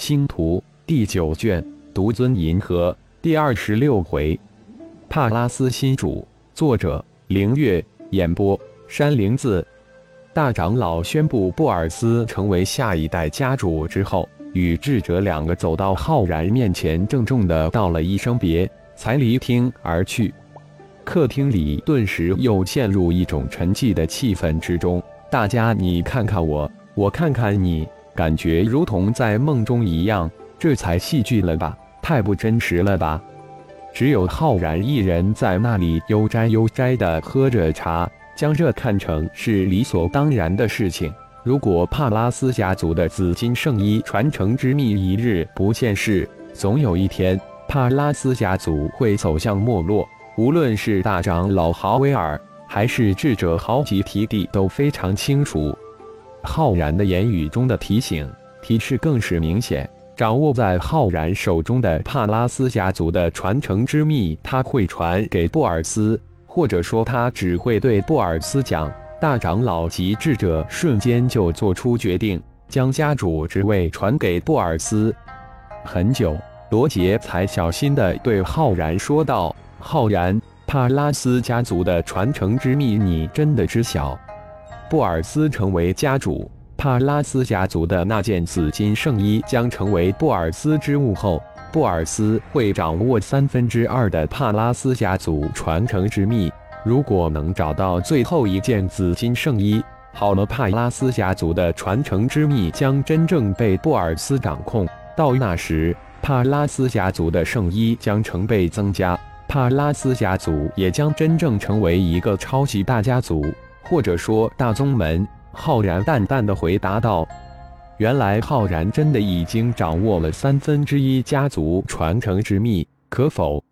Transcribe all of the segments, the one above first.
星图第九卷，独尊银河第二十六回，帕拉斯新主，作者：凌月，演播：山灵子。大长老宣布布尔斯成为下一代家主之后，与智者两个走到浩然面前，郑重的道了一声别，才离厅而去。客厅里顿时又陷入一种沉寂的气氛之中，大家你看看我，我看看你。感觉如同在梦中一样，这才戏剧了吧？太不真实了吧？只有浩然一人在那里悠哉悠哉地喝着茶，将这看成是理所当然的事情。如果帕拉斯家族的紫金圣衣传承之秘一日不现世，总有一天帕拉斯家族会走向没落。无论是大长老豪威尔，还是智者豪吉提蒂，都非常清楚。浩然的言语中的提醒、提示更是明显。掌握在浩然手中的帕拉斯家族的传承之秘，他会传给布尔斯，或者说他只会对布尔斯讲。大长老及智者瞬间就做出决定，将家主之位传给布尔斯。很久，罗杰才小心地对浩然说道：“浩然，帕拉斯家族的传承之秘，你真的知晓？”布尔斯成为家主，帕拉斯家族的那件紫金圣衣将成为布尔斯之物后，布尔斯会掌握三分之二的帕拉斯家族传承之秘。如果能找到最后一件紫金圣衣，好了，帕拉斯家族的传承之秘将真正被布尔斯掌控。到那时，帕拉斯家族的圣衣将成倍增加，帕拉斯家族也将真正成为一个超级大家族。或者说大宗门，浩然淡淡的回答道：“原来浩然真的已经掌握了三分之一家族传承之秘，可否？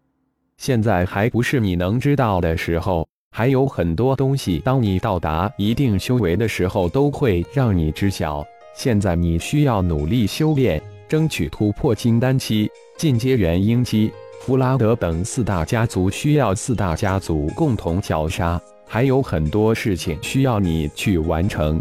现在还不是你能知道的时候，还有很多东西，当你到达一定修为的时候，都会让你知晓。现在你需要努力修炼，争取突破金丹期，进阶元婴期。弗拉德等四大家族需要四大家族共同绞杀。”还有很多事情需要你去完成。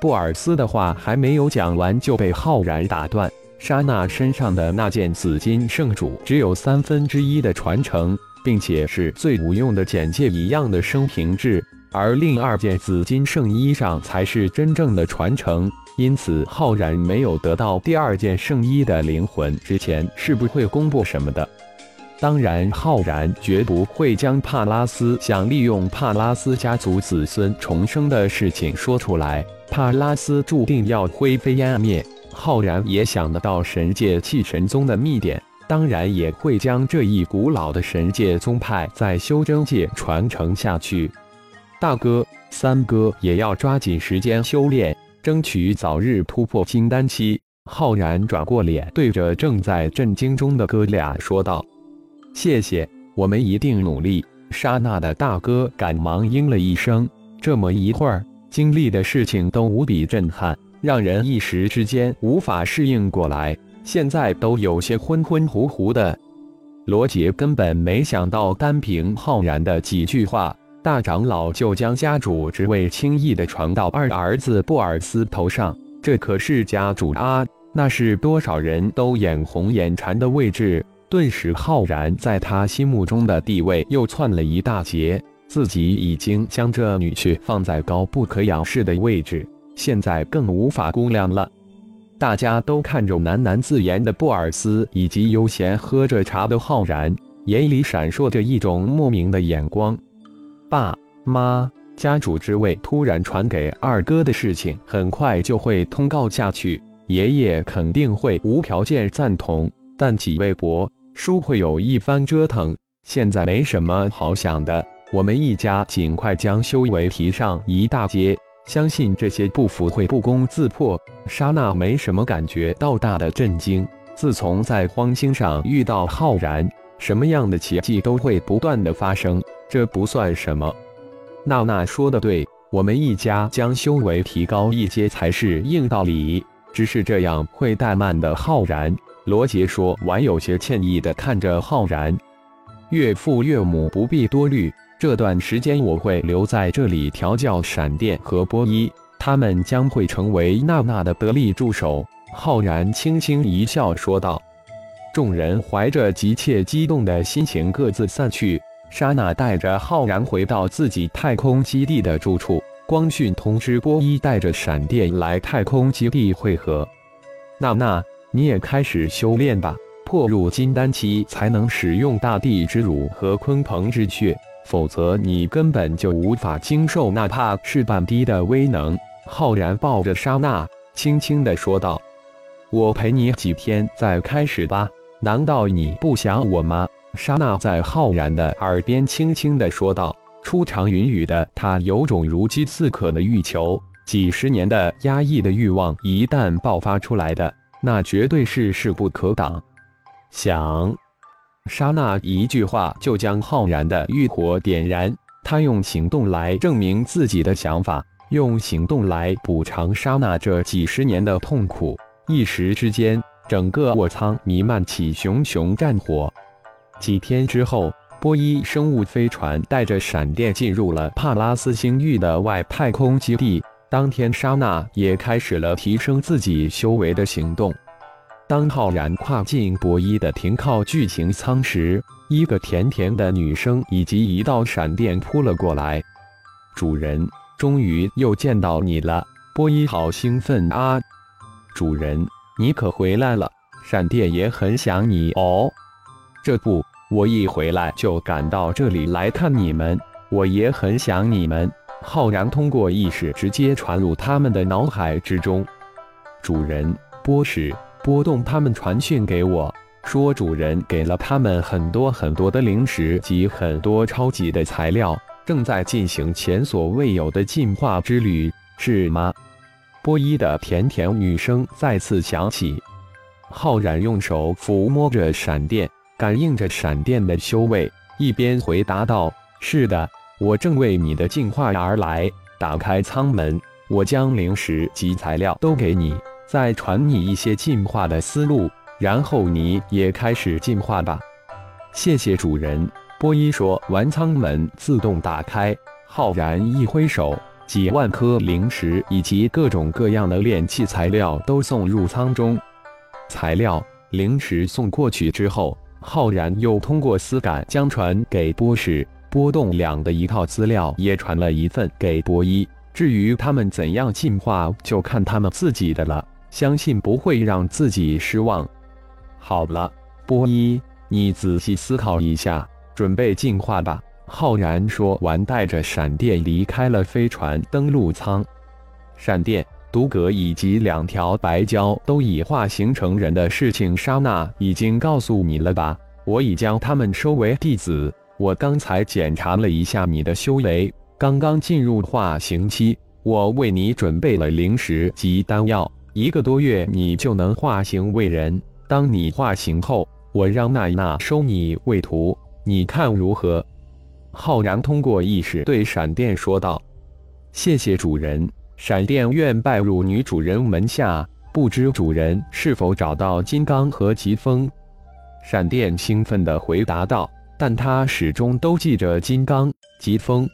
布尔斯的话还没有讲完，就被浩然打断。莎娜身上的那件紫金圣主只有三分之一的传承，并且是最无用的简介一样的生平志，而另二件紫金圣衣上才是真正的传承。因此，浩然没有得到第二件圣衣的灵魂之前，是不会公布什么的。当然，浩然绝不会将帕拉斯想利用帕拉斯家族子孙重生的事情说出来。帕拉斯注定要灰飞烟灭。浩然也想得到神界气神宗的秘典，当然也会将这一古老的神界宗派在修真界传承下去。大哥、三哥也要抓紧时间修炼，争取早日突破金丹期。浩然转过脸，对着正在震惊中的哥俩说道。谢谢，我们一定努力。莎娜的大哥赶忙应了一声。这么一会儿，经历的事情都无比震撼，让人一时之间无法适应过来，现在都有些昏昏糊糊的。罗杰根本没想到，单凭浩然的几句话，大长老就将家主之位轻易的传到二儿子布尔斯头上。这可是家主啊，那是多少人都眼红眼馋的位置。顿时，浩然在他心目中的地位又窜了一大截。自己已经将这女婿放在高不可仰视的位置，现在更无法估量了。大家都看着喃喃自言的布尔斯，以及悠闲喝着茶的浩然，眼里闪烁着一种莫名的眼光。爸妈，家主之位突然传给二哥的事情，很快就会通告下去，爷爷肯定会无条件赞同，但几位伯。叔会有一番折腾，现在没什么好想的。我们一家尽快将修为提上一大阶，相信这些不服会不攻自破。莎娜没什么感觉到大的震惊。自从在荒星上遇到浩然，什么样的奇迹都会不断的发生，这不算什么。娜娜说的对，我们一家将修为提高一阶才是硬道理。只是这样会怠慢的浩然。罗杰说完，有些歉意地看着浩然岳父岳母，不必多虑。这段时间我会留在这里调教闪电和波伊，他们将会成为娜娜的得力助手。浩然轻轻一笑，说道。众人怀着急切激动的心情各自散去。莎娜带着浩然回到自己太空基地的住处。光讯通知波伊带着闪电来太空基地会合。娜娜，你也开始修炼吧。破入金丹期才能使用大地之乳和鲲鹏之血，否则你根本就无法经受哪怕是半滴的威能。浩然抱着莎娜，轻轻地说道：“我陪你几天再开始吧。”难道你不想我吗？莎娜在浩然的耳边轻轻地说道。初尝云雨的他，有种如饥似渴的欲求，几十年的压抑的欲望，一旦爆发出来的，那绝对是势不可挡。想，莎娜一句话就将浩然的欲火点燃。他用行动来证明自己的想法，用行动来补偿莎娜这几十年的痛苦。一时之间。整个卧舱弥漫起熊熊战火。几天之后，波伊生物飞船带着闪电进入了帕拉斯星域的外太空基地。当天，莎娜也开始了提升自己修为的行动。当浩然跨进波伊的停靠巨型舱时，一个甜甜的女声以及一道闪电扑了过来。主人，终于又见到你了！波伊好兴奋啊！主人。你可回来了，闪电也很想你哦。这不，我一回来就赶到这里来看你们，我也很想你们。浩然通过意识直接传入他们的脑海之中。主人，波使波动他们传讯给我，说主人给了他们很多很多的零食及很多超级的材料，正在进行前所未有的进化之旅，是吗？波伊的甜甜女声再次响起，浩然用手抚摸着闪电，感应着闪电的修为，一边回答道：“是的，我正为你的进化而来。打开舱门，我将灵石及材料都给你，再传你一些进化的思路，然后你也开始进化吧。”谢谢主人。波伊说完，舱门自动打开，浩然一挥手。几万颗灵石以及各种各样的炼器材料都送入舱中。材料、灵石送过去之后，浩然又通过丝感将传给波士、波动两的一套资料也传了一份给波一。至于他们怎样进化，就看他们自己的了。相信不会让自己失望。好了，波一，你仔细思考一下，准备进化吧。浩然说完，带着闪电离开了飞船登陆舱。闪电、毒葛以及两条白蛟都已化形成人的事情，莎娜已经告诉你了吧？我已将他们收为弟子。我刚才检查了一下你的修为，刚刚进入化形期。我为你准备了灵石及丹药，一个多月你就能化形为人。当你化形后，我让娜娜收你为徒，你看如何？浩然通过意识对闪电说道：“谢谢主人，闪电愿拜入女主人门下。不知主人是否找到金刚和疾风？”闪电兴奋地回答道：“但他始终都记着金刚、疾风。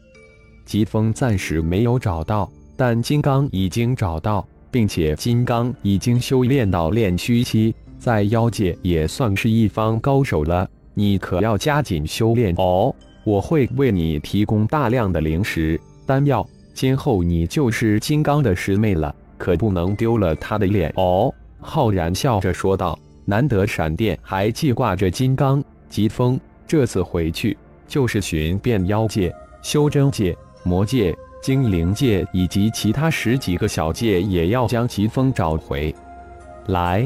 疾风暂时没有找到，但金刚已经找到，并且金刚已经修炼到炼虚期，在妖界也算是一方高手了。你可要加紧修炼哦。”我会为你提供大量的灵石、丹药，今后你就是金刚的师妹了，可不能丢了他的脸哦。”浩然笑着说道。难得闪电还记挂着金刚、疾风，这次回去就是寻遍妖界、修真界、魔界、精灵界以及其他十几个小界，也要将疾风找回来。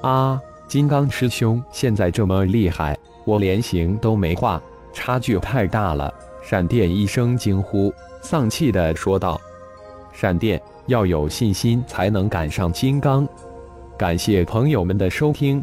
啊，金刚师兄现在这么厉害，我连形都没化。差距太大了！闪电一声惊呼，丧气地说道：“闪电要有信心才能赶上金刚。”感谢朋友们的收听，